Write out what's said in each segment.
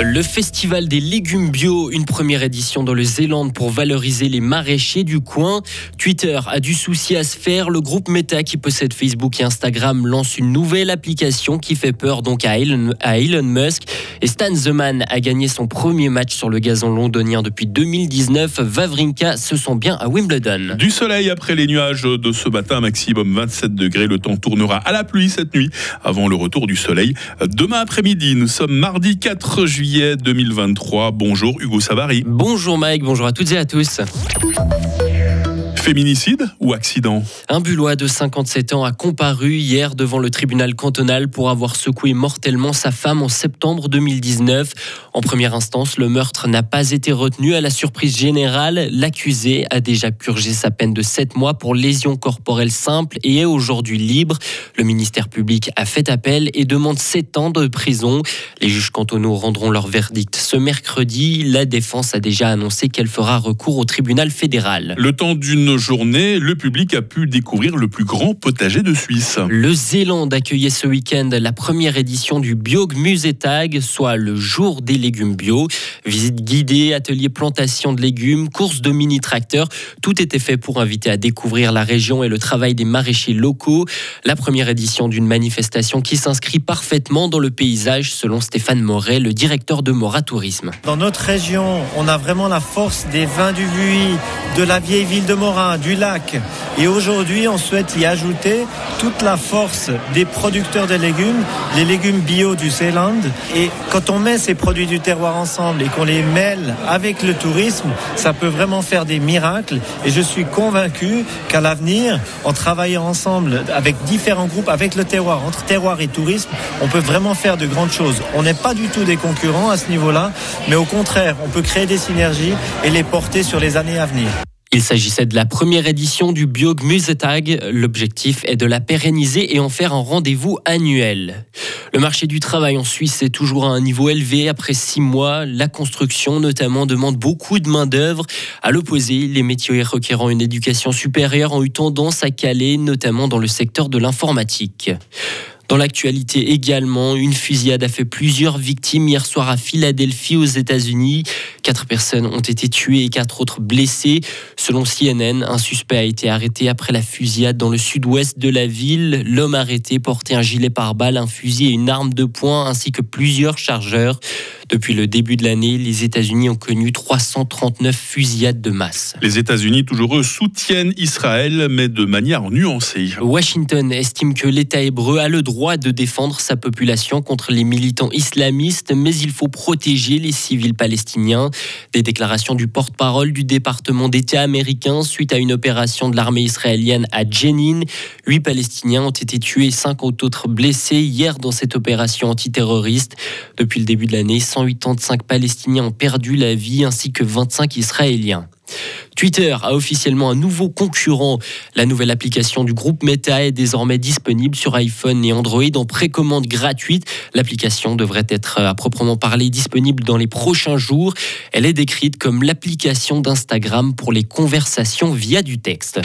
Le festival des légumes bio, une première édition dans le Zélande pour valoriser les maraîchers du coin. Twitter a du souci à se faire. Le groupe Meta qui possède Facebook et Instagram lance une nouvelle application qui fait peur donc à Elon, Musk. Et Stan Zeman a gagné son premier match sur le gazon londonien depuis 2019. Vavrinka se sent bien à Wimbledon. Du soleil après les nuages de ce matin, maximum 27 degrés. Le temps tournera à la pluie cette nuit avant le retour du soleil. Demain après-midi, nous sommes mardi 4 juillet juillet 2023. Bonjour Hugo Savary. Bonjour Mike, bonjour à toutes et à tous. Féminicide ou accident Un Bullois de 57 ans a comparu hier devant le tribunal cantonal pour avoir secoué mortellement sa femme en septembre 2019. En première instance, le meurtre n'a pas été retenu. À la surprise générale, l'accusé a déjà purgé sa peine de 7 mois pour lésion corporelle simple et est aujourd'hui libre. Le ministère public a fait appel et demande 7 ans de prison. Les juges cantonaux rendront leur verdict ce mercredi. La défense a déjà annoncé qu'elle fera recours au tribunal fédéral. Le temps d'une journée, le public a pu découvrir le plus grand potager de Suisse. Le Zélande accueillait ce week-end la première édition du Biog Musetag, soit le jour des légumes bio. Visite guidée, atelier plantation de légumes, course de mini-tracteurs. Tout était fait pour inviter à découvrir la région et le travail des maraîchers locaux. La première édition d'une manifestation qui s'inscrit parfaitement dans le paysage, selon Stéphane Moret, le directeur de Mora Tourisme. Dans notre région, on a vraiment la force des vins du Vuy, de la vieille ville de Mora du lac. Et aujourd'hui, on souhaite y ajouter toute la force des producteurs de légumes, les légumes bio du Zélande. Et quand on met ces produits du terroir ensemble et qu'on les mêle avec le tourisme, ça peut vraiment faire des miracles. Et je suis convaincu qu'à l'avenir, en travaillant ensemble avec différents groupes, avec le terroir, entre terroir et tourisme, on peut vraiment faire de grandes choses. On n'est pas du tout des concurrents à ce niveau-là, mais au contraire, on peut créer des synergies et les porter sur les années à venir. Il s'agissait de la première édition du Biog Musetag. L'objectif est de la pérenniser et en faire un rendez-vous annuel. Le marché du travail en Suisse est toujours à un niveau élevé. Après six mois, la construction notamment demande beaucoup de main-d'œuvre. À l'opposé, les métiers requérant une éducation supérieure ont eu tendance à caler, notamment dans le secteur de l'informatique. Dans l'actualité également, une fusillade a fait plusieurs victimes hier soir à Philadelphie aux États-Unis. Quatre personnes ont été tuées et quatre autres blessées. Selon CNN, un suspect a été arrêté après la fusillade dans le sud-ouest de la ville. L'homme arrêté portait un gilet pare-balles, un fusil et une arme de poing ainsi que plusieurs chargeurs. Depuis le début de l'année, les États-Unis ont connu 339 fusillades de masse. Les États-Unis, toujours eux, soutiennent Israël, mais de manière nuancée. Washington estime que l'État hébreu a le droit de défendre sa population contre les militants islamistes, mais il faut protéger les civils palestiniens. Des déclarations du porte-parole du département d'État américain suite à une opération de l'armée israélienne à Jenin. Huit Palestiniens ont été tués et cinq autres blessés hier dans cette opération antiterroriste. Depuis le début de l'année, 185 Palestiniens ont perdu la vie ainsi que 25 Israéliens. Twitter a officiellement un nouveau concurrent. La nouvelle application du groupe Meta est désormais disponible sur iPhone et Android en précommande gratuite. L'application devrait être à proprement parler disponible dans les prochains jours. Elle est décrite comme l'application d'Instagram pour les conversations via du texte.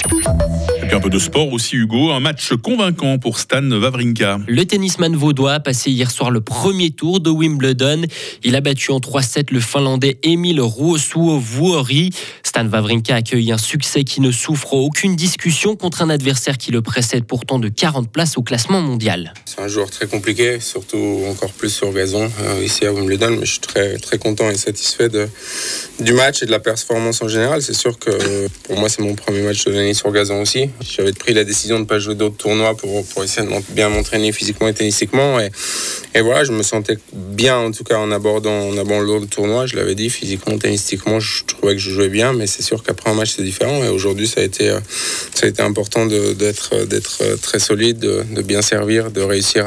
Et un peu de sport aussi, Hugo. Un match convaincant pour Stan Wawrinka. Le tennisman vaudois a passé hier soir le premier tour de Wimbledon. Il a battu en 3-7 le Finlandais Emil Ruosuo-Vuori. Stan Wawrinka accueille un succès qui ne souffre aucune discussion contre un adversaire qui le précède pourtant de 40 places au classement mondial. C'est un joueur très compliqué, surtout encore plus sur gazon euh, ici à Wimbledon, mais je suis très, très content et satisfait du match et de la performance en général. C'est sûr que pour moi c'est mon premier match de l'année sur gazon aussi. J'avais pris la décision de ne pas jouer d'autres tournois pour, pour essayer de bien m'entraîner physiquement et tennistiquement et, et voilà, je me sentais bien en tout cas en abordant, en abordant le tournoi. Je l'avais dit, physiquement, tennistiquement, je trouvais que je jouais bien, mais c'est sûr qu'après un match c'est différent. Et aujourd'hui, ça a été, euh, ça a été important d'être, d'être très solide, de, bien servir, de réussir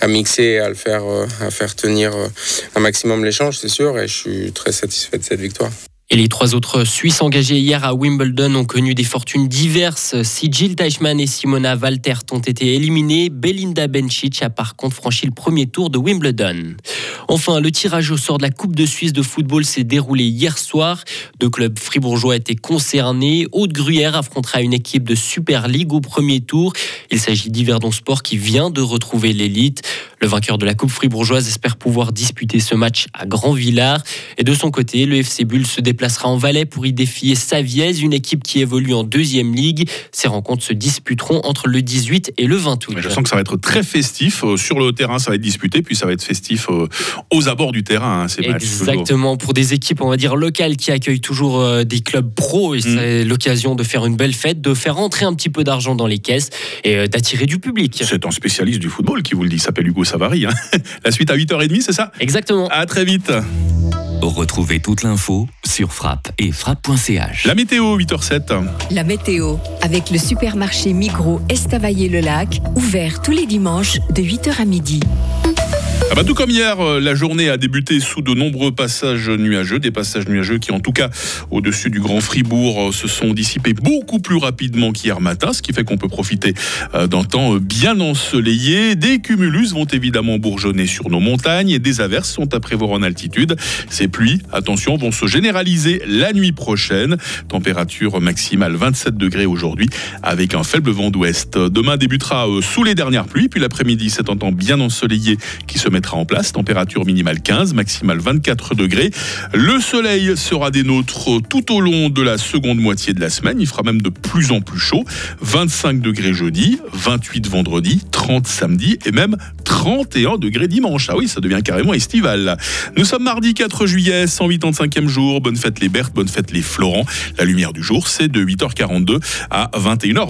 à, mixer et à le faire, euh, à faire tenir euh, un maximum l'échange, c'est sûr. Et je suis très satisfait de cette victoire. Et les trois autres Suisses engagés hier à Wimbledon ont connu des fortunes diverses. Si Jill Teichmann et Simona Waltert ont été éliminés, Belinda Bencic a par contre franchi le premier tour de Wimbledon. Enfin, le tirage au sort de la Coupe de Suisse de football s'est déroulé hier soir. Deux clubs fribourgeois étaient concernés. Haute-Gruyère affrontera une équipe de Super League au premier tour. Il s'agit d'Yverdon Sport qui vient de retrouver l'élite. Le vainqueur de la Coupe fribourgeoise espère pouvoir disputer ce match à Grand-Villard. Et de son côté, le FC Bull se déplacera en Valais pour y défier Saviez, une équipe qui évolue en deuxième ligue. Ces rencontres se disputeront entre le 18 et le 20 août. Je sens que ça va être très festif. Euh, sur le terrain, ça va être disputé, puis ça va être festif euh, aux abords du terrain. Hein, ces matchs, Exactement. Pour des équipes, on va dire, locales qui accueillent toujours euh, des clubs pro, et mm. c'est l'occasion de faire une belle fête, de faire rentrer un petit peu d'argent dans les caisses et d'attirer du public. C'est un spécialiste du football qui vous le dit, s'appelle Hugo Savary. Hein. La suite à 8h30, c'est ça? Exactement. À très vite. Retrouvez toute l'info sur frappe et frappe.ch. La météo, 8h07. La météo, avec le supermarché Migros Estavayer-le-Lac, ouvert tous les dimanches de 8h à midi. Ah bah tout comme hier, euh, la journée a débuté sous de nombreux passages nuageux, des passages nuageux qui en tout cas au-dessus du Grand Fribourg euh, se sont dissipés beaucoup plus rapidement qu'hier matin, ce qui fait qu'on peut profiter euh, d'un temps bien ensoleillé. Des cumulus vont évidemment bourgeonner sur nos montagnes et des averses sont à prévoir en altitude. Ces pluies, attention, vont se généraliser la nuit prochaine. Température maximale 27 degrés aujourd'hui avec un faible vent d'ouest. Demain débutera sous les dernières pluies, puis l'après-midi c'est un temps bien ensoleillé qui se met en place. Température minimale 15, maximale 24 degrés. Le soleil sera des nôtres tout au long de la seconde moitié de la semaine. Il fera même de plus en plus chaud. 25 degrés jeudi, 28 vendredi, 30 samedi et même 31 degrés dimanche. Ah oui, ça devient carrément estival. Nous sommes mardi 4 juillet, 185e jour. Bonne fête les Berthes, bonne fête les Florent. La lumière du jour, c'est de 8h42 à 21h20.